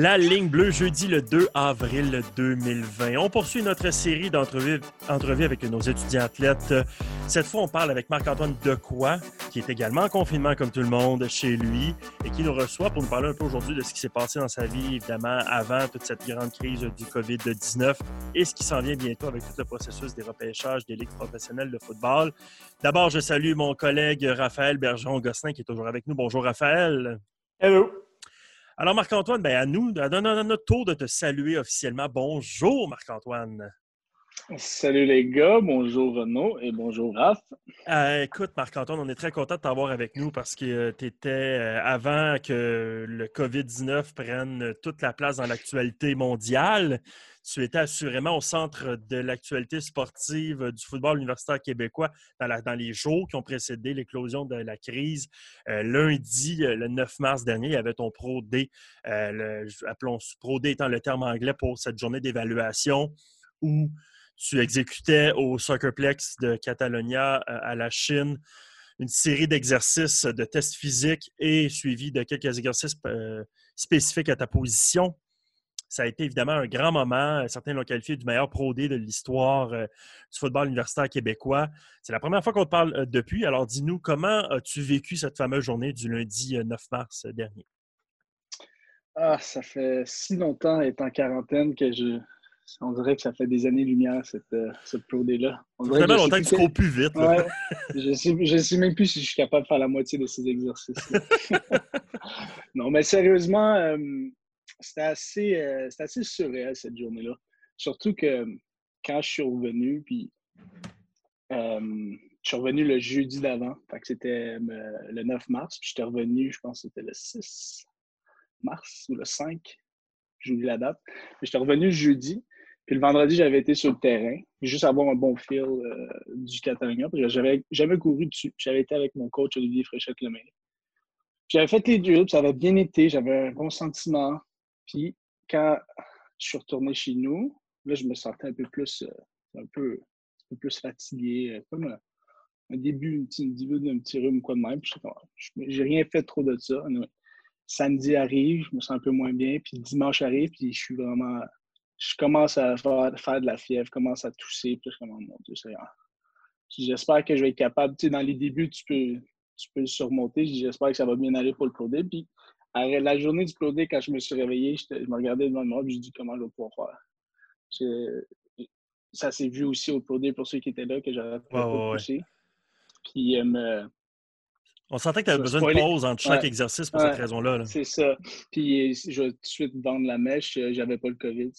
La ligne bleue, jeudi le 2 avril 2020. On poursuit notre série d'entrevues avec nos étudiants athlètes. Cette fois, on parle avec Marc-Antoine Decoy, qui est également en confinement comme tout le monde chez lui et qui nous reçoit pour nous parler un peu aujourd'hui de ce qui s'est passé dans sa vie, évidemment, avant toute cette grande crise du COVID-19 et ce qui s'en vient bientôt avec tout le processus des repêchages des ligues professionnelles de football. D'abord, je salue mon collègue Raphaël Bergeron-Gosselin qui est toujours avec nous. Bonjour, Raphaël. Hello. Alors, Marc-Antoine, ben à nous, à notre tour de te saluer officiellement. Bonjour, Marc-Antoine. Salut les gars, bonjour Renaud et bonjour Raph. Euh, écoute, Marc-Antoine, on est très content de t'avoir avec nous parce que euh, tu étais, euh, avant que le COVID-19 prenne toute la place dans l'actualité mondiale, tu étais assurément au centre de l'actualité sportive du football universitaire québécois dans, les jours qui ont précédé l'éclosion de la crise. lundi, le 9 mars dernier, il y avait ton Pro D, appelons Pro D étant le terme anglais pour cette journée d'évaluation où tu exécutais au Soccerplex de Catalonia euh, à la Chine une série d'exercices de tests physiques et suivi de quelques exercices euh, spécifiques à ta position. Ça a été évidemment un grand moment. Certains l'ont qualifié du meilleur Pro D de l'histoire euh, du football universitaire québécois. C'est la première fois qu'on te parle depuis. Alors dis-nous, comment as-tu vécu cette fameuse journée du lundi 9 mars dernier? Ah, ça fait si longtemps être en quarantaine que je, on dirait que ça fait des années-lumière, cette, euh, cette Pro D-là. Ça fait longtemps que tu cours plus vite. je ne sais, même plus si je suis capable de faire la moitié de ces exercices. non, mais sérieusement, euh, c'était assez, euh, assez surréel cette journée-là. Surtout que quand je suis revenu, puis je suis revenu le jeudi d'avant, c'était le 9 mars, puis j'étais revenu, je pense que c'était le 6 mars ou le 5, j'oublie la date. J'étais revenu jeudi, puis le vendredi, j'avais été sur le terrain, juste avoir un bon euh, du Catalonia, parce j'avais jamais couru dessus. J'avais été avec mon coach Olivier Fréchette-Lemay. J'avais fait les drills, ça avait bien été, j'avais un bon sentiment. Puis quand je suis retourné chez nous, là, je me sentais un peu plus, euh, un peu, un peu plus fatigué, euh, comme un, début, un petit, début d'un petit rhume quoi de même. J'ai rien fait trop de ça. Samedi arrive, je me sens un peu moins bien, puis dimanche arrive, puis je suis vraiment je commence à faire, de la fièvre, je commence à tousser, puis je commence, mon Dieu, J'espère que je vais être capable. Tu sais, dans les débuts, tu peux, tu peux le surmonter. J'espère que ça va bien aller pour le Pro Puis, la journée du Pro quand je me suis réveillé, je, me regardais devant moi et je dis comment je vais pouvoir faire? ça s'est vu aussi au Pro pour ceux qui étaient là, que j'avais pas poussé. Puis, euh, on sentait que tu avais besoin de pause entre chaque exercice pour cette raison-là. c'est ça. Puis je vais tout de suite vendre la mèche. Euh, j'avais pas le COVID.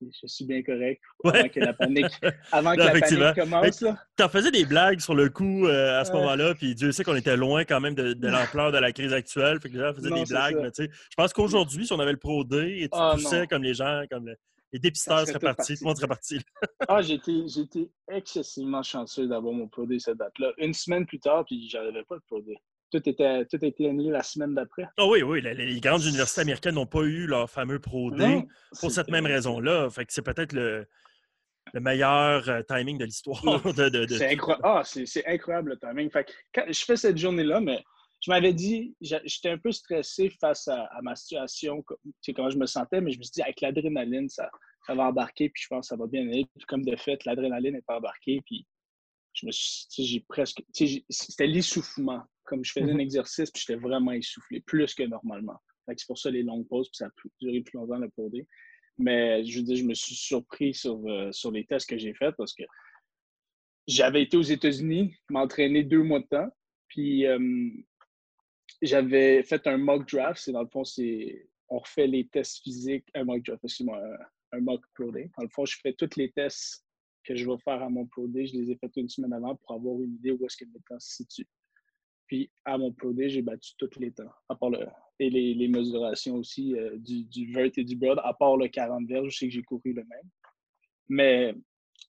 Je suis bien correct. Avant que la panique, avant que la panique commence. Tu en faisais des blagues sur le coup euh, à ce moment-là. Puis Dieu sait qu'on était loin quand même de, l'ampleur de la crise actuelle. Fait que les gens faisaient des blagues. Mais, je pense qu'aujourd'hui, si on avait le Pro D et tu ah, poussais comme les gens, comme les dépisteurs seraient partis, tout le monde serait parti. ah, été, excessivement chanceux d'avoir mon Pro cette date-là. Une semaine plus tard, puis j'avais pas le Pro Tout était, tout était annulé la semaine d'après. Ah oui, oui. Les, grandes universités américaines n'ont pas eu leur fameux Pro D pour cette même raison-là. Fait que c'est peut-être le, le, meilleur euh, timing de l'histoire. De, C'est incroyable. Ah, c'est incroyable le timing. Fait que quand je fais cette journée-là, mais je m'avais dit, j'étais un peu stressé face à, ma situation, comment je me sentais, mais je me suis dit, avec l'adrénaline, ça, ça va embarquer, puis je pense que ça va bien aller. Puis comme de fait, l'adrénaline est embarquée, puis je me suis, j'ai presque, c'était l'essoufflement. Comme je faisais un mhm. exercice, puis j'étais vraiment essoufflé, plus que normalement. C'est pour ça les longues pauses, puis ça a duré plus longtemps le poder. Mais je veux dire, je me suis surpris sur, euh, sur les tests que j'ai faits parce que j'avais été aux États-Unis, m'entraîner deux mois de temps, puis euh, j'avais fait un mock draft. C'est dans le fond, c'est on refait les tests physiques, un mock draft, excuse-moi, un, mock pro day. Dans le fond, je fais tous les tests que je vais faire à mon pro day. Je les ai faits une semaine avant pour avoir une idée où est-ce que mes temps se situent. Puis à mon pro day, j'ai battu tous les temps, à part le, et les, mesurations aussi euh, du, du, vert et du broad, à part le 40 verges, je sais que j'ai couru le même. Mais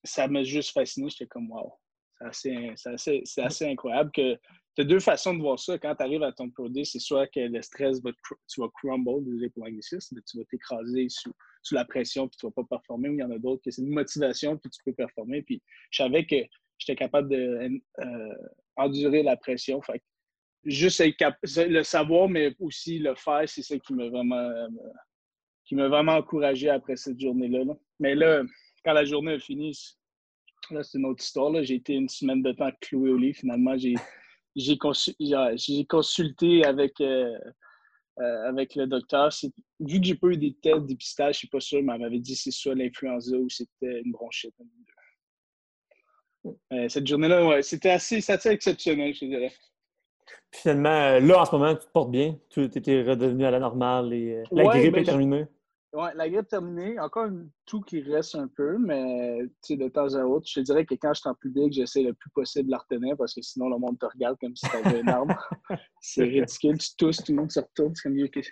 ça m'a juste fasciné. J'étais comme, wow, c'est assez, assez, incroyable que tu as deux façons de voir ça. Quand tu arrives à ton produit, c'est soit que le stress va, tu vas crumble, désolé pour l'anglicisme, tu vas t'écraser sous, sous, la pression puis tu vas pas performer, ou il y en a d'autres que c'est une motivation puis tu peux performer. Puis je savais que j'étais capable d'endurer euh, la pression. Juste le savoir, mais aussi le faire, c'est ça qui m'a vraiment m'a vraiment encouragé après cette journée-là. Mais là, quand la journée a fini, là, c'est une autre histoire. J'ai été une semaine de temps cloué au lit. Finalement, j'ai, consulté avec, euh, euh, avec le docteur. vu que j'ai pas eu des tests dépistage, je suis pas sûr, mais elle m'avait dit c'est soit l'influenza ou c'était une bronchite. Euh, cette journée-là, c'était assez, assez exceptionnel, je dirais. Finalement, là, en ce moment, tu te portes bien. Tu étais redevenu à la normale et la grippe est terminée. Oui, la grippe terminée. Encore un tout qui reste un peu, mais de temps à autre, je te dirais que quand je suis en public, j'essaie le plus possible de la retenir parce que sinon, le monde te regarde comme si tu avais une arme. c'est ridicule. Tu tousses, tout le monde se retourne. C'est comme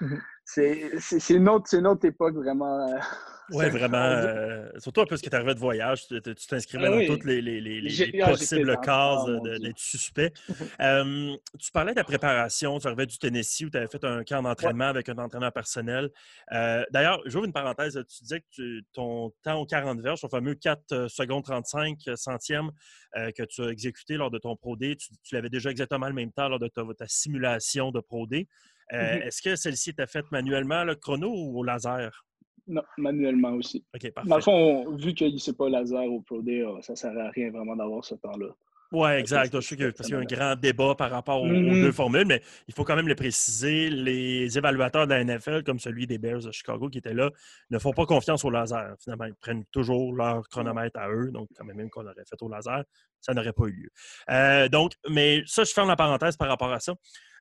mhm. C'est une, autre, une autre époque vraiment. Euh, oui, vraiment. Euh, surtout un peu ce qui est arrivé de voyage. Tu t'inscrivais ah dans toutes les, les, les, ah, possibles cases d'être suspect. tu parlais de la préparation. Tu arrivais du Tennessee où tu avais fait un camp d'entraînement avec un entraîneur personnel. Euh, d'ailleurs, j'ouvre une parenthèse. Tu disais que ton temps aux 40 verges, ton fameux 4 euh, secondes 35 centièmes que tu as exécuté lors de ton Pro D, tu, l'avais déjà exactement le même temps lors de ta, simulation de Pro D. Mm-hmm. Est-ce que celle-ci était faite manuellement, le chrono ou au laser? Non, manuellement aussi. OK, parfait. Dans le fond, vu qu'il ne pas laser au Pro Day, euh, ça ne sert à rien vraiment d'avoir ce temps-là. Oui, exact. Je sais qu'il y a un grand débat par rapport aux, mm-hmm. deux formules, mais il faut quand même le préciser. Les évaluateurs de la NFL, comme celui des Bears de Chicago qui étaient là, ne font pas confiance au laser. Finalement, ils prennent toujours leur chronomètre à eux. Donc, quand même qu'on aurait fait au laser, ça n'aurait pas eu lieu. Euh, donc, mais ça, je ferme la parenthèse par rapport à ça.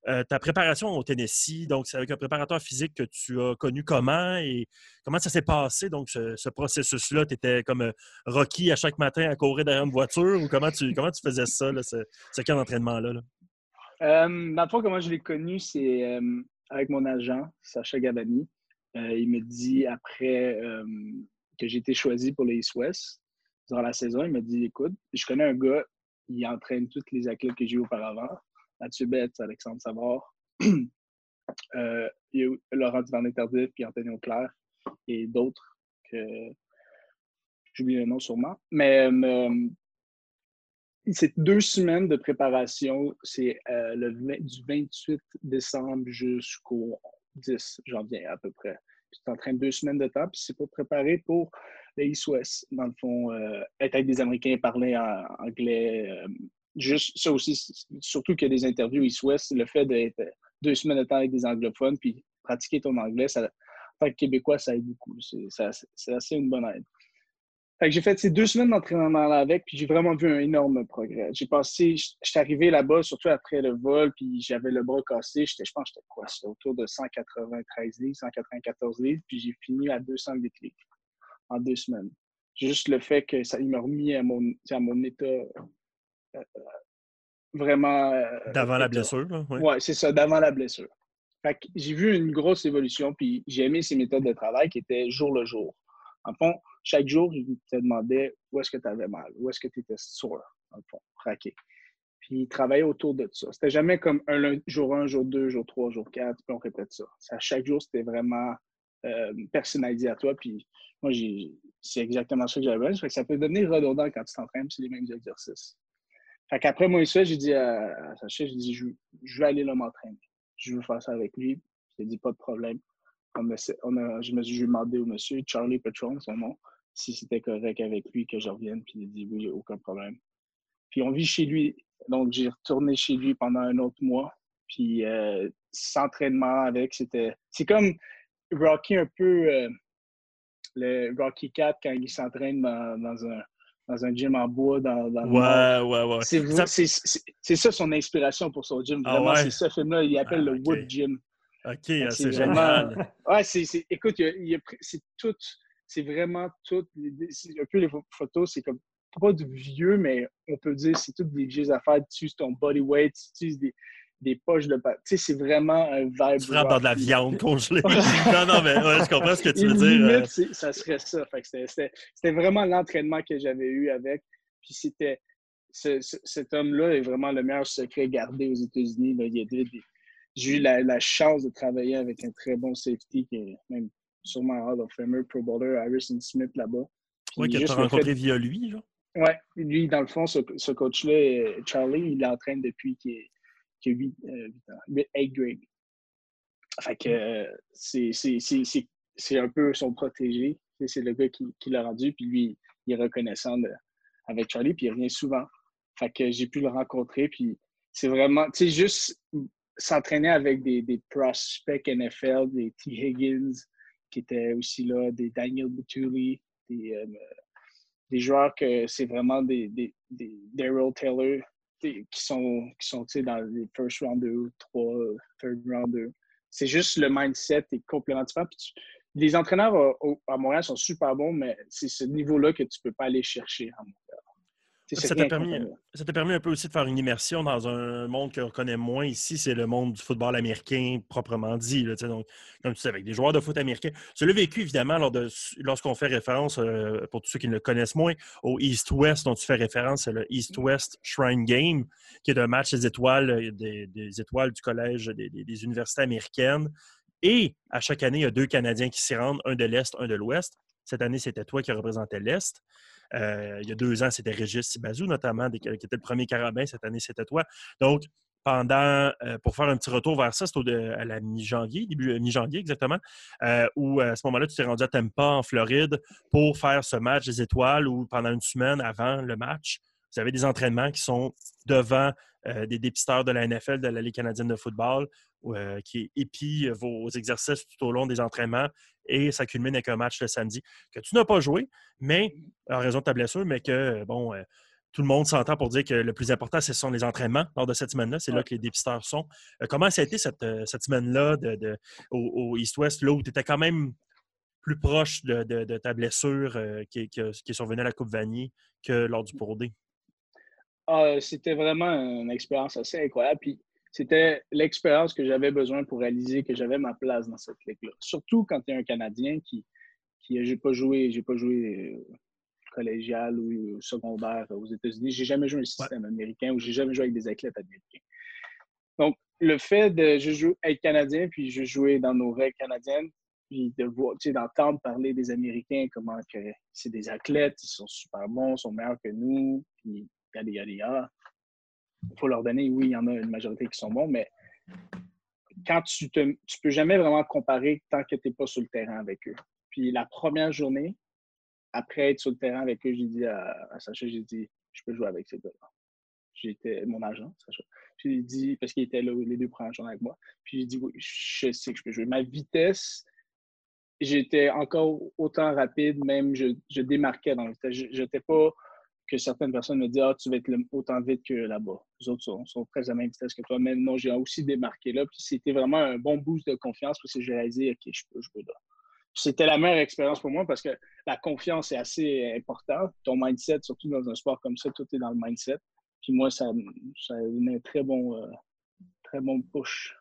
Euh, ta préparation au Tennessee, donc c'est avec un préparateur physique que tu as connu comment et comment ça s'est passé, donc ce, processus-là? Tu étais comme euh, Rocky à chaque matin à courir derrière une voiture ou comment tu, faisais ça, ce, ce camp d'entraînement-là? Là? Euh, comment je l'ai connu, c'est avec mon agent, Sacha Gabani. il me dit après que j'ai été choisi pour les East West durant la saison, il m'a dit Écoute, je connais un gars, il entraîne tous les athlètes que j'ai eu auparavant. Mathieu Betts, Alexandre Savard, euh, Laurent Duvernay-Tardif, puis Anthony Auclair et d'autres que j'oublie le nom sûrement. Mais euh, c'est deux semaines de préparation. C'est euh, du 28 décembre jusqu'au 10 janvier à peu près. Tu entraînes deux semaines de temps, puis c'est pour préparer pour les East West. Dans le fond, être avec des Américains, parler en anglais, juste ça aussi, surtout qu'il y a des interviews east-west, le fait d'être deux semaines de temps avec des anglophones, puis pratiquer ton anglais, ça, en tant que Québécois, ça aide beaucoup. C'est assez une bonne aide. j'ai fait ces deux semaines d'entraînement avec, puis j'ai vraiment vu un énorme progrès. J'ai passé, j'étais arrivé là-bas, surtout après le vol, puis j'avais le bras cassé. je pense que j'étais quoi? C'était autour de 193 livres, 194 livres, puis j'ai fini à 208 livres en deux semaines. Juste le fait que ça m'a remis à mon, à mon état vraiment. Euh, d'avant la blessure, oui. Ouais, c'est ça, d'avant la blessure. j'ai vu une grosse évolution, puis j'ai aimé ces méthodes de travail qui étaient jour le jour. En fond, chaque jour, il te demandait où est-ce que tu avais mal, où est-ce que tu étais sourd, en fond, craqué. Puis il travaillait autour de ça. C'était jamais comme un jour 1, jour 2, jour 3, jour 4, puis on répète ça. ça chaque jour, c'était vraiment euh, personnalisé à toi. Puis moi, c'est exactement ça que j'avais. Ça peut devenir redondant quand tu t'entraînes, c'est les mêmes exercices. Fait qu'après moi, ça, j'ai dit à, Sacha, j'ai dit, je, je, vais aller là m'entraîner. Je veux faire ça avec lui. J'ai dit, pas de problème. On on a, je me suis demandé au monsieur, Charlie Petron, son nom, si c'était correct avec lui que je revienne. Puis il a dit, oui, aucun problème. Puis on vit chez lui. Donc, j'ai retourné chez lui pendant un autre mois. Puis euh, s'entraînement avec, c'était. C'est comme Rocky un peu. Euh, le Rocky 4 quand il s'entraîne dans un dans un gym en bois dans, dans ouais, ouais, ouais, C'est ça son inspiration pour son gym. Ah Vraiment, c'est ce film-là. Il appelle le ah, Wood Gym. OK, ah, c'est génial. Ouais, c'est, écoute, c'est tout. C'est vraiment tout. Un peu les photos, c'est comme pas du vieux, mais on peut dire c'est toutes des vieilles affaires. Tu utilises ton body weight, tu utilises des, des poches de Tu sais, c'est vraiment un vibe. Tu dans de la viande congelée. non, non, mais ouais, je comprends ce que tu veux dire. Limite, euh. ça serait ça. C'était vraiment l'entraînement que j'avais eu avec. Puis c'était. cet homme-là est vraiment le meilleur secret gardé aux États-Unis. J'ai eu la, chance de travailler avec un très bon safety qui est même sûrement Hall of Famer, Pro Bowler, Harrison Smith là-bas. Oui, que tu as rencontré via lui? Oui, lui, dans le fond, ce, ce coach-là, Charlie, il l'entraîne depuis qu'il est qui a 8, 8 ans, 8 grade. Fait que c'est un peu son protégé. C'est le gars qui, qui l'a rendu, puis lui, il est reconnaissant avec Charlie, puis il revient souvent. Fait que j'ai pu le rencontrer, puis c'est vraiment, juste s'entraîner avec des, des, prospects NFL, des T. Higgins, qui étaient aussi là, des Daniel Butuli, des, euh, des joueurs que c'est vraiment des, des, des Daryl Taylor qui sont, qui sont dans les first round 2, 3, third round 2. C'est juste le mindset est complètement différent. les entraîneurs à, Montréal sont super bons, mais c'est ce niveau-là que tu ne peux pas aller chercher à Montréal. Ça t'a permis, permis, un peu aussi de faire une immersion dans un monde qu'on connaît moins ici, c'est le monde du football américain proprement dit. donc, comme tu sais, avec des joueurs de foot américains. Cela vécu, évidemment, lors de, lorsqu'on fait référence, euh, pour tous ceux qui ne le connaissent moins, au East-West dont tu fais référence, c'est le East-West Shrine Game, qui est un match des étoiles, euh, des, étoiles du collège des, des, universités américaines. Et à chaque année, il y a deux Canadiens qui s'y rendent, un de l'Est, un de l'Ouest. Cette année, c'était toi qui représentais l'Est. Euh, il y a deux ans, c'était Régis Sibazou, notamment, qui était le premier carabin. Cette année, c'était toi. Donc, pendant, euh, pour faire un petit retour vers ça, c'était à la mi-janvier, début euh, mi-janvier exactement, où à ce moment-là, tu t'es rendu à Tampa, en Floride, pour faire ce match des étoiles où pendant une semaine avant le match, vous avez des entraînements qui sont devant des dépisteurs de la NFL, de la Ligue canadienne de football, qui épient vos exercices tout au long des entraînements et ça culmine avec un match le samedi que tu n'as pas joué, mais en raison de ta blessure, mais que, bon, euh, tout le monde s'entend pour dire que le plus important, ce sont les entraînements lors de cette semaine-là. C'est là que les dépisteurs sont. Euh, comment ça a été cette, euh, semaine-là de, au, East-West, là où tu étais quand même plus proche de, ta blessure qui, qui, est survenue à la Coupe Vanier que lors du Pro D? Ah, c'était vraiment une expérience assez incroyable. Puis c'était l'expérience que j'avais besoin pour réaliser que j'avais ma place dans cette ligue-là. Surtout quand tu es un Canadien qui, qui j'ai pas joué, j'ai pas joué euh, collégial ou secondaire aux États-Unis. J'ai jamais joué un système américain ou j'ai jamais joué avec des athlètes américains. Donc, le fait de je joue, être Canadien, puis je jouais dans nos règles canadiennes, puis de voir, tu sais, d'entendre parler des Américains, comment que c'est des athlètes, ils sont super bons, ils sont meilleurs que nous, puis il faut leur donner, oui, il y en a une majorité qui sont bons, mais quand tu ne tu peux jamais vraiment comparer tant que tu n'es pas sur le terrain avec eux. Puis la première journée, après être sur le terrain avec eux, j'ai dit à, Sacha, j'ai dit, je peux jouer avec ces gars-là. J'étais mon agent, Sacha. J'ai dit, parce qu'il était là les deux premières journées avec moi. Puis j'ai dit, oui, je sais que je peux jouer. Ma vitesse, j'étais encore autant rapide, même je, démarquais dans le Je n'étais pas que certaines personnes me disent Ah, tu vas être autant vite que là-bas. Les autres sont, sont, très à la même vitesse que toi. Mais non, j'ai aussi démarqué là. Puis c'était vraiment un bon boost de confiance parce que j'ai réalisé OK, je peux jouer là. C'était la meilleure expérience pour moi parce que la confiance est assez importante. Ton mindset, surtout dans un sport comme ça, tout est dans le mindset. Puis moi, ça, ça a donné un très bon, euh, très bon push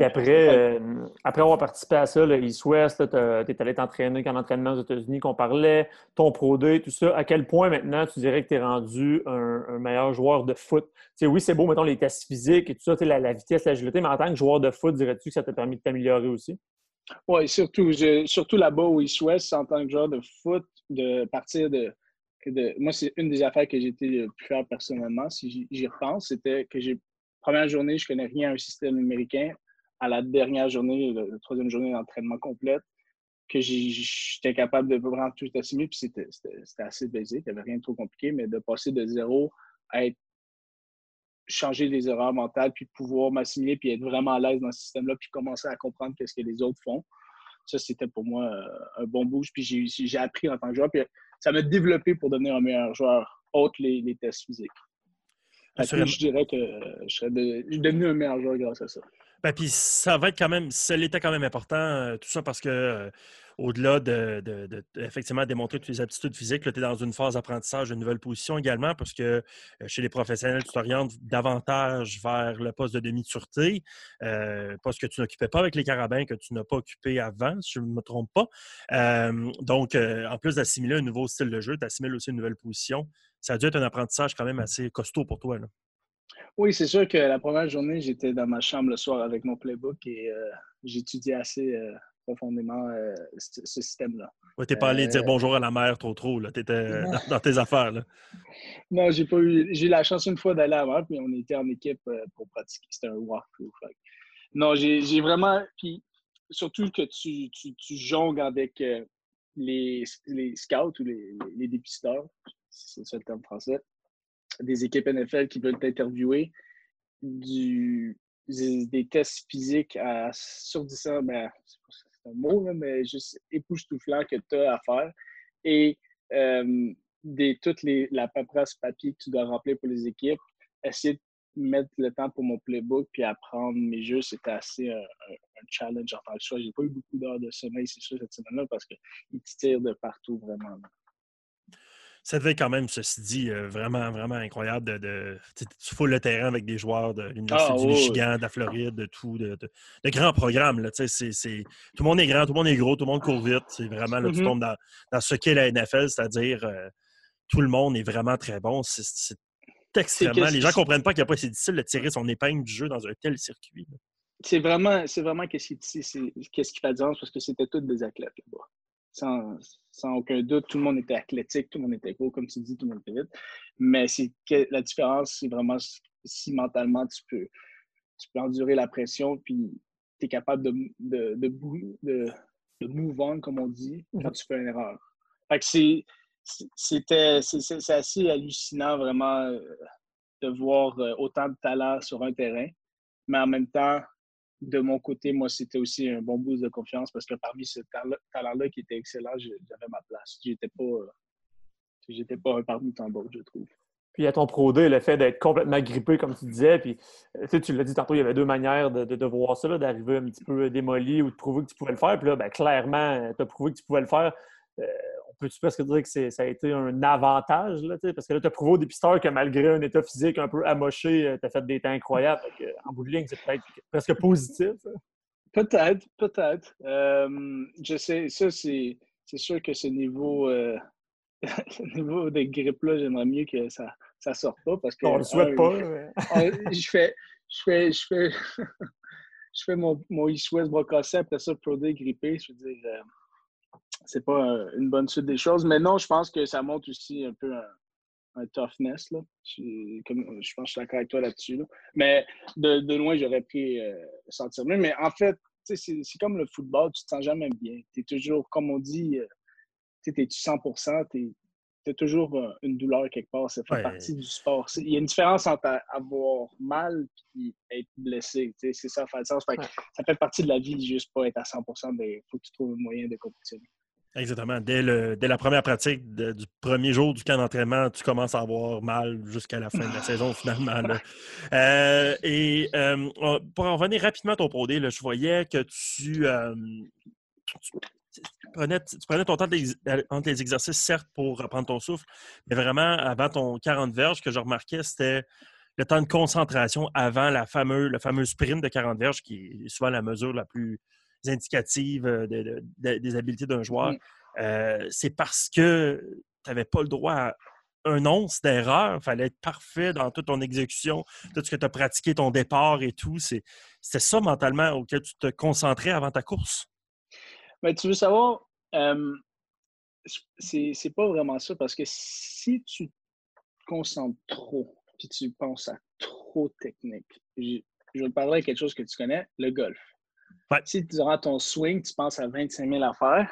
après, euh, après avoir participé à ça, le East-West, tu es allé t'entraîner qu'en entraînement aux États-Unis, qu'on parlait, ton Pro 2, tout ça. À quel point maintenant tu dirais que tu es rendu un, meilleur joueur de foot? oui, c'est beau, mettons, les tests physiques et tout ça, la, la vitesse, l'agilité, mais en tant que joueur de foot, dirais-tu que ça t'a permis de t'améliorer aussi? Oui, surtout, surtout là-bas au East-West, en tant que joueur de foot, de partir de. de moi, c'est une des affaires que j'ai été le plus fier personnellement, si j'y repense, c'était que j'ai première journée, je connais rien à un système américain. À la dernière journée, la, troisième journée d'entraînement complète, que j'étais capable de vraiment tout assimiler, puis c'était assez basique, il n'y avait rien de trop compliqué, mais de passer de zéro à être changer les erreurs mentales, puis pouvoir m'assimiler, puis être vraiment à l'aise dans ce système-là, puis commencer à comprendre qu'est-ce que les autres font. Ça, c'était pour moi euh, un bon boost. Puis j'ai appris en tant que joueur. Puis ça m'a développé pour devenir un meilleur joueur, autre les tests physiques je dirais que je serais devenu un meilleur joueur grâce à ça. Ben, puis ça va être quand même, ça l'était quand même important, euh, tout ça parce que euh, au-delà de, effectivement démontrer toutes les aptitudes physiques, tu es dans une phase d'apprentissage de nouvelle position également, parce que euh, chez les professionnels, tu t'orientes davantage vers le poste de demi-sûreté, poste que tu n'occupais pas avec les carabins, que tu n'as pas occupé avant, si je ne me trompe pas. donc, en plus d'assimiler un nouveau style de jeu, tu assimiles aussi une nouvelle position ça a dû être un apprentissage quand même assez costaud pour toi. Là. Oui, c'est sûr que la première journée, j'étais dans ma chambre le soir avec mon playbook et euh, j'étudiais assez euh, profondément euh, ce, système-là. tu n'es pas allé dire bonjour à la mère trop trop, tu étais dans, tes affaires. Là. Non, j'ai pas eu. J'ai eu la chance une fois d'aller à la mer, puis on était en équipe pour pratiquer. C'était un walkthrough. Non, j'ai vraiment. Puis surtout que tu, tu, tu jongles avec les, les, scouts ou les, les dépisteurs, c'est ça le terme français, des équipes NFL qui veulent t'interviewer, des, tests physiques à surdissant, ben, c'est un mot, mais juste époustouflant que tu as à faire. Et euh, toute les, la paperasse papier que tu dois remplir pour les équipes, essayer de mettre le temps pour mon playbook puis apprendre mes jeux, c'était assez un, challenge en tant que J'ai pas eu beaucoup d'heures de sommeil, c'est sûr, cette semaine-là, parce qu'ils tirent de partout, vraiment ça devait quand même, ceci dit, euh, vraiment, vraiment incroyable de, de tu fous le terrain avec des joueurs de l'Université ah, du Michigan, de la Floride, de tout, de, de, grands programmes. Là, tout le monde est grand, tout le monde est gros, tout le monde court vite. C'est vraiment, là, tu mm-hmm. tombes dans, dans ce qu'est la NFL, c'est-à-dire euh, tout le monde est vraiment très bon. C'est, extrêmement. Les gens ne comprennent pas qu'il n'y a pas c'est difficile de tirer son épingle du jeu dans un tel circuit. C'est vraiment, c'est vraiment qu'est-ce qui, qu'est-ce qui fait la parce que c'était tous des athlètes là-bas sans, sans, aucun doute, tout le monde était athlétique, tout le monde était gros, comme tu dis, tout le monde était vite. Mais c'est la différence, c'est vraiment si mentalement tu peux, tu peux endurer la pression, puis tu es capable de, de, de, de, move on, comme on dit, quand mm-hmm. tu fais une erreur. Fait que c'est, c'était, c'est, assez hallucinant, vraiment, euh, de voir euh, autant de talent sur un terrain. Mais en même temps, de mon côté, moi, c'était aussi un bon boost de confiance parce que parmi ce talent-là qui était excellent, j'avais ma place. J'étais pas, euh, j'étais pas un parmi tant d'autres, je trouve. Puis à ton Pro le fait d'être complètement grippé, comme tu disais, puis euh, tu l'as dit tantôt, il y avait deux manières de, voir ça, d'arriver un petit peu démoli ou de prouver que tu pouvais le faire. Puis là, ben, clairement, tu as prouvé que tu pouvais le faire. Euh, peux-tu presque dire que ça a été un avantage? Là, parce que là, tu as prouvé au dépisteur que malgré un état physique un peu amoché, euh, tu as fait des temps incroyables. en bout de ligne, c'est peut-être presque positif. Peut-être, peut-être. Euh, je sais, ça, c'est, sûr que ce niveau, euh, niveau de grippe-là, j'aimerais mieux que ça ne sorte pas. Parce que, On le souhaite pas. Je, fais, je fais, je fais, je fais mon, mon East West brocassé, après ça, Pro grippé. Je veux dire, c'est pas une bonne suite des choses. Mais non, je pense que ça montre aussi un peu un, toughness. Là. Je, comme, je pense que je suis d'accord avec toi là-dessus. Mais de, loin, j'aurais pu euh, sentir mieux. Mais en fait, c'est comme le football, tu te sens jamais bien. Tu es toujours, comme on dit, euh, tu es 100 tu as toujours euh, une douleur quelque part. Ça fait partie du sport. Il y a une différence entre avoir mal et être blessé. C'est ça, fait sens. Ça fait partie de la vie, juste pas être à 100% Il faut que tu trouves un moyen de compétitionner. Exactement. Dès, le, dès la première pratique du premier jour du camp d'entraînement, tu commences à avoir mal jusqu'à la fin de la saison, finalement. Euh, et euh, pour en revenir rapidement à ton Pro je voyais que tu, euh, prenais, ton temps entre les exercices, certes, pour reprendre ton souffle, mais vraiment, avant ton 40 verges, ce que je remarquais, c'était le temps de concentration avant la fameuse, le fameux sprint de 40 verges, qui est souvent la mesure la plus indicatives euh, des habiletés d'un joueur, euh, c'est parce que tu n'avais pas le droit à un once d'erreur. Il fallait être parfait dans toute ton exécution, tout ce que tu as pratiqué, ton départ et tout. C'est ça mentalement auquel tu te concentrais avant ta course. Mais tu veux savoir, euh, c'est pas vraiment ça parce que si tu te concentres trop puis tu penses à trop technique, je, je vais te parler de quelque chose que tu connais, le golf. Si durant ton swing, tu penses à 25 000 affaires,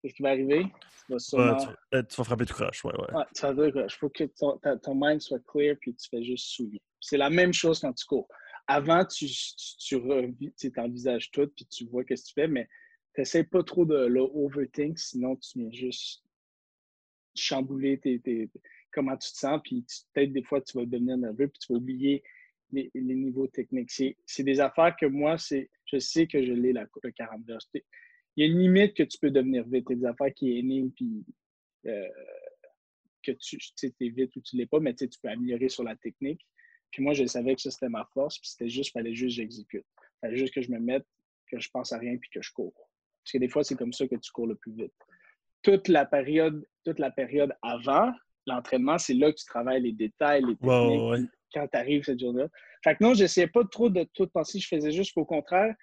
qu'est-ce qui va arriver? Tu vas, sûrement... Euh, tu, vas frapper tout croche. Ouais, ouais. ouais tu vas frapper Il faut que ton, ton, mind soit clear puis tu fais juste swing. C'est la même chose quand tu cours. Avant, tu, tu, tu envisages tout puis tu vois ce que tu fais, mais tu n'essaies pas trop de le overthink, sinon tu viens juste chambouler comment tu te sens, puis peut-être des fois tu vas devenir nerveux, puis tu vas oublier les, niveaux techniques. C'est des affaires que moi, c'est je sais que je l'ai, le 40 Il y a une limite que tu peux devenir vite. Il y a des affaires qui énigment, puis euh, que tu es vite ou tu l'es pas, mais tu peux améliorer sur la technique. Puis moi, je savais que ça, c'était ma force, puis c'était juste, fallait juste que j'exécute. Fallait juste que je me mette, que je pense à rien, puis que je cours. Parce que des fois, c'est comme ça que tu cours le plus vite. Toute la période, toute la période avant l'entraînement, c'est là que tu travailles les détails, les techniques, quand tu arrives cette journée-là. Fait que non, j'essayais pas trop de tout penser. Je faisais juste au contraire.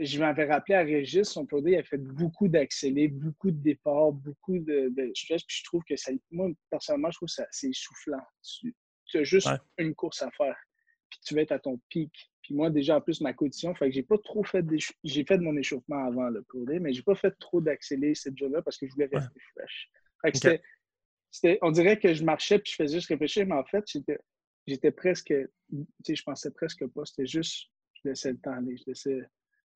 Je m'avais rappelé à Régis, son produit, il a fait beaucoup d'accélés, beaucoup de départs, beaucoup de, de Puis je trouve que ça, moi, personnellement, je trouve que c'est essoufflant. Tu, as juste une course à faire. Puis tu vas être à ton pic. Puis moi, déjà, en plus, ma condition, fait que j'ai pas trop fait J'ai fait de mon échauffement avant le pour mais j'ai pas fait trop d'accéléré cette journée-là parce que je voulais rester fresh. Fait que c'était, on dirait que je marchais puis je faisais juste réfléchir, mais en fait, j'étais, presque, tu sais, je pensais presque pas. C'était juste, je laissais le temps aller, je laissais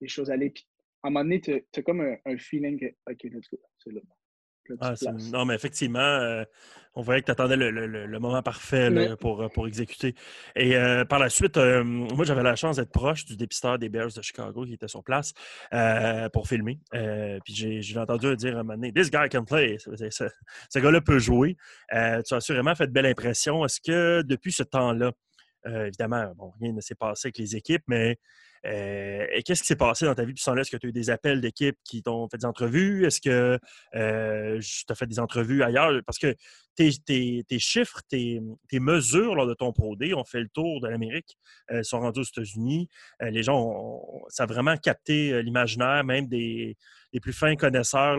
les choses aller. Puis à un moment donné, tu comme un, un, feeling que, OK, let's go, c'est là. Ah, non, mais effectivement, euh, on voyait que tu attendais le, moment parfait pour, euh, pour exécuter. Et euh, par la suite, moi, j'avais la chance d'être proche du dépisteur des Bears de Chicago qui était sur place pour filmer. puis j'ai entendu dire à un moment donné This guy can play. Ce, gars-là peut jouer. tu as assurément fait de belle impression. Est-ce que depuis ce temps-là, évidemment, bon, rien ne s'est passé avec les équipes, mais euh, qu'est-ce qui s'est passé dans ta vie? Là, est-ce que tu as eu des appels d'équipe qui t'ont fait des entrevues? Est-ce que euh, tu as fait des entrevues ailleurs? Parce que tes, chiffres, tes, mesures lors de ton Pro ont fait le tour de l'Amérique, euh, sont rendus aux États-Unis. les gens, ça a vraiment capté l'imaginaire, même des, plus fins connaisseurs.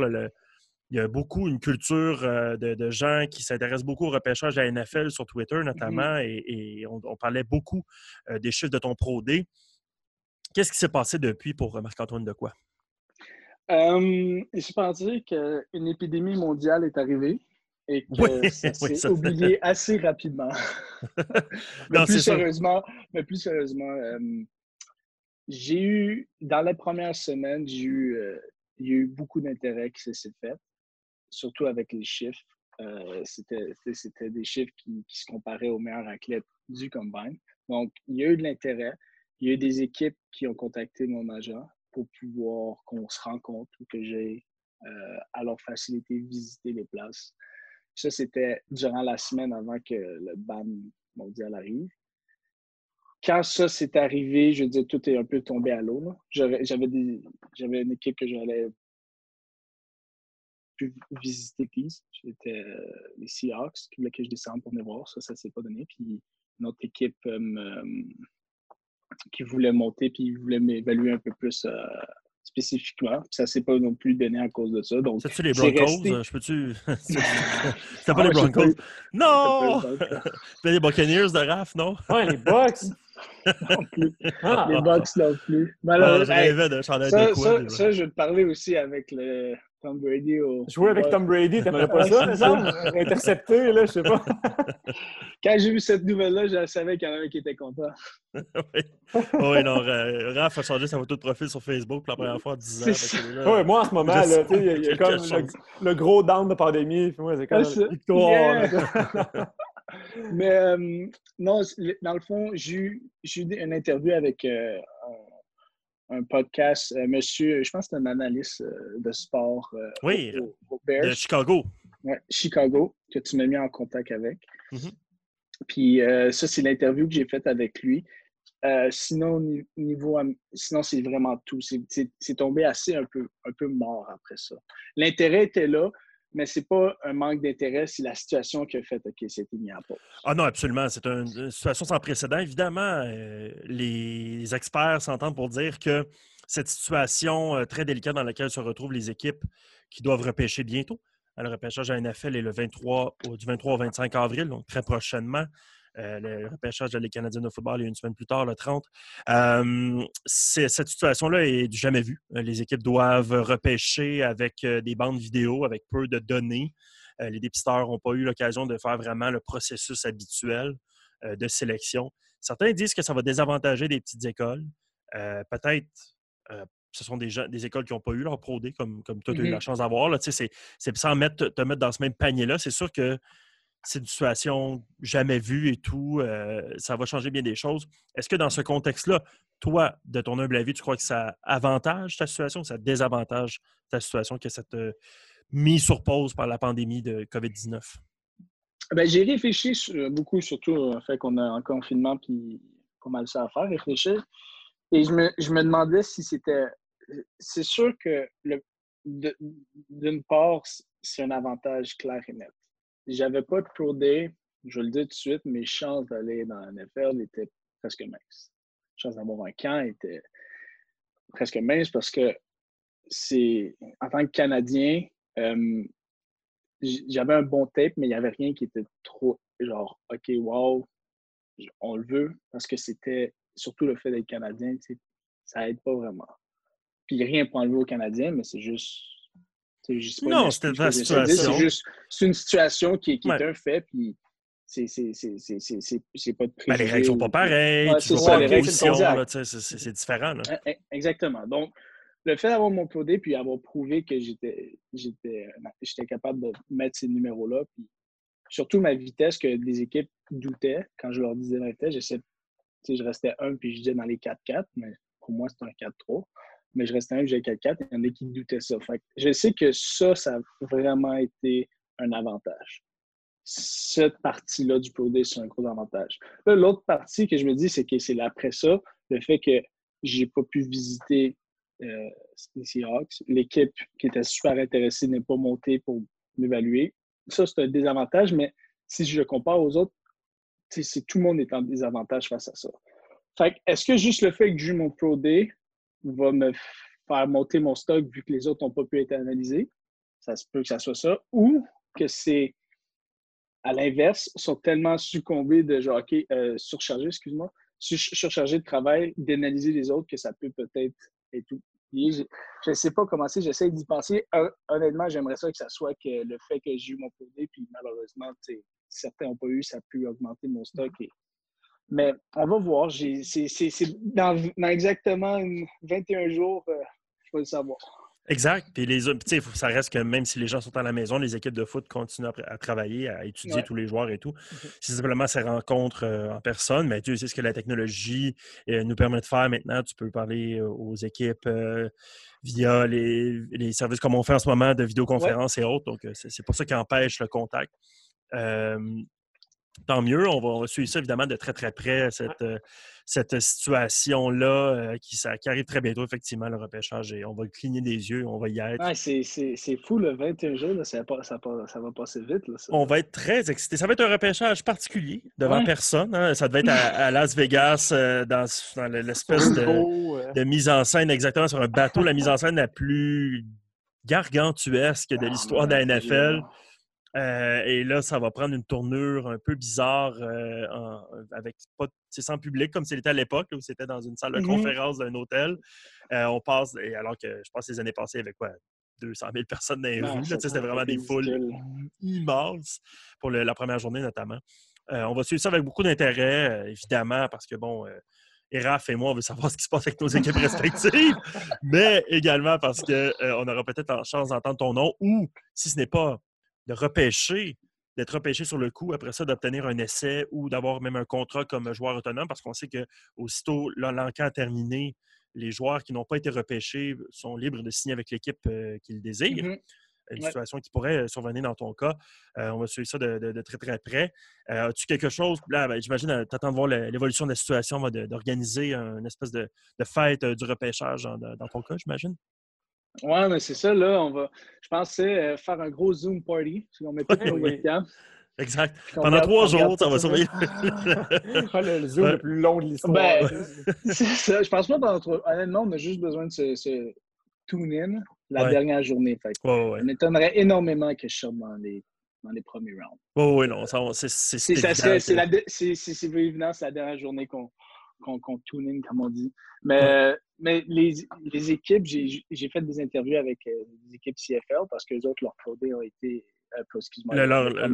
Il y a beaucoup une culture de, gens qui s'intéressent beaucoup au repêchage de la NFL sur Twitter mmh notamment, et, on, on, parlait beaucoup des chiffres de ton Pro D. Qu'est-ce qui s'est passé depuis pour euh, Marc-Antoine de quoi? Euh, il s'est passé qu'une épidémie mondiale est arrivée et que ça s'est oublié assez rapidement. mais, plus sérieusement, mais, plus sérieusement, j'ai eu, dans les premières semaines, j'ai eu, euh, il y a eu beaucoup d'intérêt qui s'est fait, surtout avec les chiffres. C'était des chiffres qui, se comparaient aux meilleurs athlètes du combine. Donc, il y a eu de l'intérêt il y a eu des équipes qui ont contacté mon agent pour pouvoir qu'on se rencontre ou que j'ai euh, à leur faciliter visiter les places. Ça, c'était durant la semaine avant que le ban mondial arrive. Quand ça s'est arrivé, je veux dire, tout est un peu tombé à l'eau. J'avais une équipe que j'allais pu visiter Peace. C'était euh, les Seahawks qui voulaient que je descende pour venir voir. Ça, ça ne s'est pas donné. Puis notre équipe euh, qui voulait monter puis il voulait m'évaluer un peu plus euh, spécifiquement. ça ne s'est pas non plus donné à cause de ça. Donc, C'est-tu les Broncos? Je peux-tu. C'était pas les Broncos? Non! C'était les Buccaneers de Raph, non? Ouais, les Bucks! non plus. Ah. Les Bucks non plus. Malheureusement. rêvais de ça, quoi, ça, ça, je vais te parler aussi avec le, Tom Brady au. Jouer avec Tom Brady, t'aimerais pas ça, me Intercepté, là, je sais pas. Quand j'ai vu cette nouvelle-là, je savais qu'il y en avait qui était content. oui. oui, non, Raph a changé sa photo de profil sur Facebook pour la première fois en 10 ans. Oui, moi, en ce moment, là, il y a, comme le, gros down de pandémie. Puis moi, c'est comme une victoire. Mais euh, non, dans le fond, j'ai eu une interview avec euh, un podcast, euh, monsieur, je pense que c'est un analyste euh, de sport euh, oui, de Chicago. Ouais, Chicago, que tu m'as mis en contact avec. Mm-hmm. Puis ça, c'est l'interview que j'ai faite avec lui. sinon, niveau, sinon c'est vraiment tout. C'est tombé assez un peu, un peu mort après ça. L'intérêt était là, mais c'est pas un manque d'intérêt, c'est la situation qui a fait que c'était mis en pause. Ah non, absolument. C'est une, situation sans précédent. Évidemment, euh, les experts s'entendent pour dire que cette situation euh, très délicate dans laquelle se retrouvent les équipes qui doivent repêcher bientôt, le repêchage à NFL est le 23, du 23 au 25 avril, donc très prochainement. Euh, le repêchage de les Canadiens de football, a une semaine plus tard, le 30. cette situation-là est du jamais vue. Euh, les équipes doivent repêcher avec euh, des bandes vidéo, avec peu de données. les dépisteurs n'ont pas eu l'occasion de faire vraiment le processus habituel de sélection. Certains disent que ça va désavantager des petites écoles. Peut-être ce sont des, des écoles qui n'ont pas eu leur Pro D, comme, comme toi, tu as eu la mm-hmm. chance d'avoir. C'est sans mettre, te mettre dans ce même panier-là. C'est sûr que c'est une situation jamais vue et tout. Euh, ça va changer bien des choses. Est-ce que dans ce contexte-là, toi, de ton humble avis, tu crois que ça avantage ta situation ou ça désavantage ta situation que cette euh, mise sur pause par la pandémie de COVID-19? Ben, j'ai réfléchi beaucoup, surtout au fait qu'on a un confinement puis pas mal ça à faire, réfléchir. Et je me, je me demandais si c'était. C'est sûr que d'une part, c'est un avantage clair et net j'avais pas de Pro Day, je le dis tout de suite, mes chances d'aller dans la NFL étaient presque minces. Les chances d'avoir un camp étaient presque minces parce que c'est en tant que Canadien, euh, j'avais un bon tape, mais il n'y avait rien qui était trop genre OK, wow, on le veut parce que c'était surtout le fait d'être Canadien, ça aide pas vraiment. Puis rien pour enlever aux Canadiens, mais c'est juste. Juste non, c'était la situation. C'est juste une situation qui, qui est un fait, puis c'est pas de ben, les règles sont pas pareilles, ouais, tu c'est différent. Là. E, e, exactement. Donc, le fait d'avoir mon POD puis avoir prouvé que j'étais capable de mettre ces numéros-là, puis surtout ma vitesse que des équipes doutaient quand je leur disais ma vitesse, je restais un puis je disais dans les 4-4, mais pour moi c'était un 4-3. Mais je restais un, j'ai 4-4, il y en a qui doutaient ça. je sais que ça, ça a vraiment été un avantage. Cette partie-là du POD, c'est un gros avantage. l'autre partie que je me dis, c'est que c'est après ça, le fait que j'ai pas pu visiter euh, les Seahawks. L'équipe qui était super intéressée n'est pas montée pour m'évaluer. Ça, c'est un désavantage, mais si je le compare aux autres, c'est tout le monde est en désavantage face à ça. Fait est-ce que juste le fait que j'ai mon Pro Day va me faire monter mon stock vu que les autres n'ont pas pu être analysés? Ça se peut que ça soit ça. Ou que c'est à l'inverse, sont tellement succombés de genre, OK, euh, surchargés, excuse-moi, surchargés de travail, d'analyser les autres que ça peut peut-être et tout. Je ne sais pas comment c'est, j'essaie d'y penser. Honnêtement, j'aimerais ça que ça soit que le fait que j'ai eu mon produit, puis malheureusement, certains n'ont pas eu, ça a pu augmenter mon stock. Mais on va voir. C'est dans, exactement 21 jours, euh, je vais le savoir. Exact. Puis les ça reste que même si les gens sont à la maison, les équipes de foot continuent à, travailler, à étudier tous les joueurs et tout. C'est simplement ces rencontres euh, en personne, mais tu sais ce que la technologie euh, nous permet de faire maintenant. Tu peux parler aux équipes via les, services comme on fait en ce moment de vidéoconférence et autres. Donc, c'est pour ça qui empêche le contact tant mieux. On va, suivre ça évidemment de très très près, cette, euh, cette situation-là euh, qui, qui, arrive très bientôt, effectivement, le repêchage. Et on va cligner des yeux, on va y être. c'est fou, le 21 jours, ça, va passer vite. On va être très excités. Ça va être un repêchage particulier devant personne. Hein. Ça devait être à, Las Vegas, euh, dans, l'espèce de, de, mise en scène, exactement, sur un bateau, la mise en scène la plus gargantuesque de ah, l'histoire de la NFL. Euh, et là, ça va prendre une tournure un peu bizarre euh, avec pas sans public comme c'était à l'époque, où c'était dans une salle de mmh conférence d'un hôtel. Euh, on passe, et alors que je pense que les années passées, avait quoi, 200 000 personnes dans les rues. C'était vraiment des foules immenses pour la première journée notamment. on va suivre ça avec beaucoup d'intérêt, évidemment, parce que bon. Et Raph et moi, on veut savoir ce qui se passe avec nos équipes respectives, mais également parce qu'on aura peut-être la chance d'entendre ton nom ou, si ce n'est pas de repêcher, d'être repêché sur le coup, après ça, d'obtenir un essai ou d'avoir même un contrat comme joueur autonome, parce qu'on sait que aussitôt l'encan terminé, les joueurs qui n'ont pas été repêchés sont libres de signer avec l'équipe euh, qu'ils désirent. Mm-hmm. Une situation qui pourrait euh, survenir dans ton cas. Euh, on va suivre ça de, très, très près. As-tu quelque chose, là, ben, j'imagine, tu attends de voir l'évolution de la situation, d'organiser une espèce de, fête du repêchage dans ton cas, j'imagine? Ouais, mais c'est ça, là, on va. Je pensais euh, faire un gros Zoom party. On met toutes nos webcams. Exact. Pendant trois jours, ça va surveiller. le Zoom le plus long de l'histoire. Ben, c'est ça. Je pense pas pendant trois. Honnêtement, on a juste besoin de se, tune-in la dernière journée. Fait. Ouais, ouais. m'étonnerait énormément que je sorte dans les, dans les premiers rounds. Oui, oui, non. C'est évident, c'est la dernière journée qu'on qu'on tune in, comme on dit. Mais, mais les, les équipes, j'ai fait des interviews avec euh, des équipes CFL parce que les autres, leur codé ont été. Euh, excuse-moi. Leur, leur,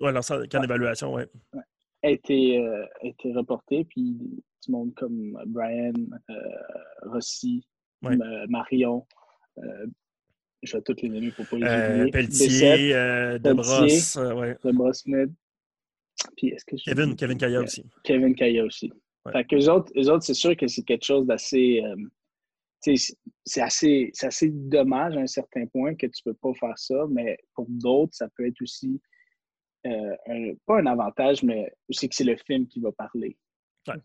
leur, camp d'évaluation, oui. Ouais. A été, euh, été reporté, puis du monde comme Brian, Rossi, Marion, je vais toutes les nommer pour pas les oublier. Pelletier, Debrosse. Debrosse Smith. Puis est-ce que Kevin, Kevin Kaya aussi. Kevin Kaya aussi. Fait que eux autres, autres c'est sûr que c'est quelque chose d'assez. Euh, c'est assez, assez dommage à un certain point que tu ne peux pas faire ça, mais pour d'autres, ça peut être aussi euh, pas un avantage, mais c'est que c'est le film qui va parler.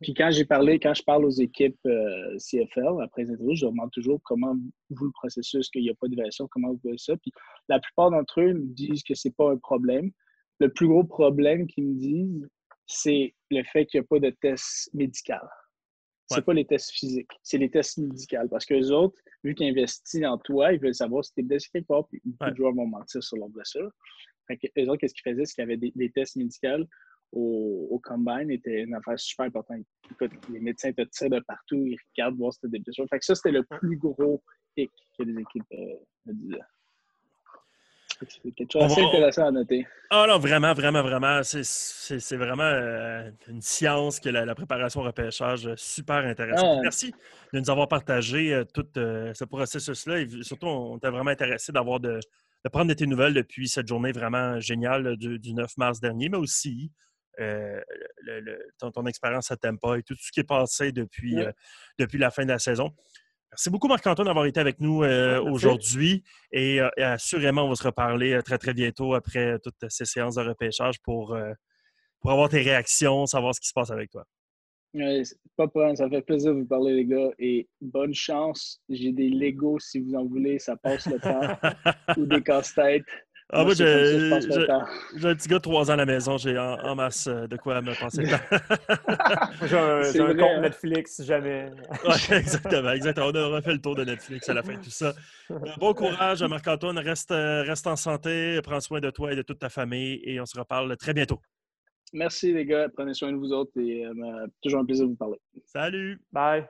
Puis quand j'ai parlé, quand je parle aux équipes euh, CFL, après les interviews, je leur demande toujours comment vous le processus, qu'il n'y a pas d'évaluation, comment vous voyez ça. Puis la plupart d'entre eux me disent que c'est pas un problème. Le plus gros problème qu'ils me disent, c'est le fait qu'il n'y a pas de test médical. Ce n'est pas les tests physiques, c'est les tests médicaux. Parce que les autres, vu qu'ils investissent en toi, ils veulent savoir si tu es blessé quelque part, puis beaucoup de joueurs vont mentir sur leur blessure. Fait que, eux autres, qu'est-ce qu'ils faisaient? C'est qu'il y avait des, tests médicaux au, au, combine était une affaire super importante. Écoute, les médecins te tirent de partout, ils regardent voir si tu des blessures. Fait que ça, c'était le plus gros hic que les équipes euh, me disaient. C'est quelque chose d'assez intéressant à noter. Ah non, vraiment, vraiment, vraiment. C'est vraiment euh, une science que la, préparation au repêchage super intéressante. Merci de nous avoir partagé euh, tout euh, ce processus-là. Et surtout, on était vraiment intéressé d'avoir de, prendre de tes nouvelles depuis cette journée vraiment géniale du, 9 mars dernier, mais aussi ton, expérience à Tampa et tout ce qui est passé depuis, depuis la fin de la saison. Merci beaucoup, Marc-Antoine, d'avoir été avec nous euh, aujourd'hui. Euh, et, assurément, on va se reparler euh, très, très bientôt après toutes ces séances de repêchage pour, pour avoir tes réactions, savoir ce qui se passe avec toi. pas de problème, ça fait plaisir de vous parler, les gars. Et bonne chance. J'ai des Legos si vous en voulez, ça passe le temps. ou des casse-têtes. Ah, moi, j'ai un petit gars de 3 ans à la maison. J'ai en, masse euh, de quoi me passer le temps. j'ai un, compte hein. Netflix, jamais. exactement, exactement. On a refait le tour de Netflix à la fin de tout ça. Euh, bon courage, Marc-Antoine. Reste, euh, reste en santé. Prends soin de toi et de toute ta famille. Et on se reparle très bientôt. Merci, les gars. Prenez soin de vous autres. Et toujours un plaisir de vous parler. Salut. Bye.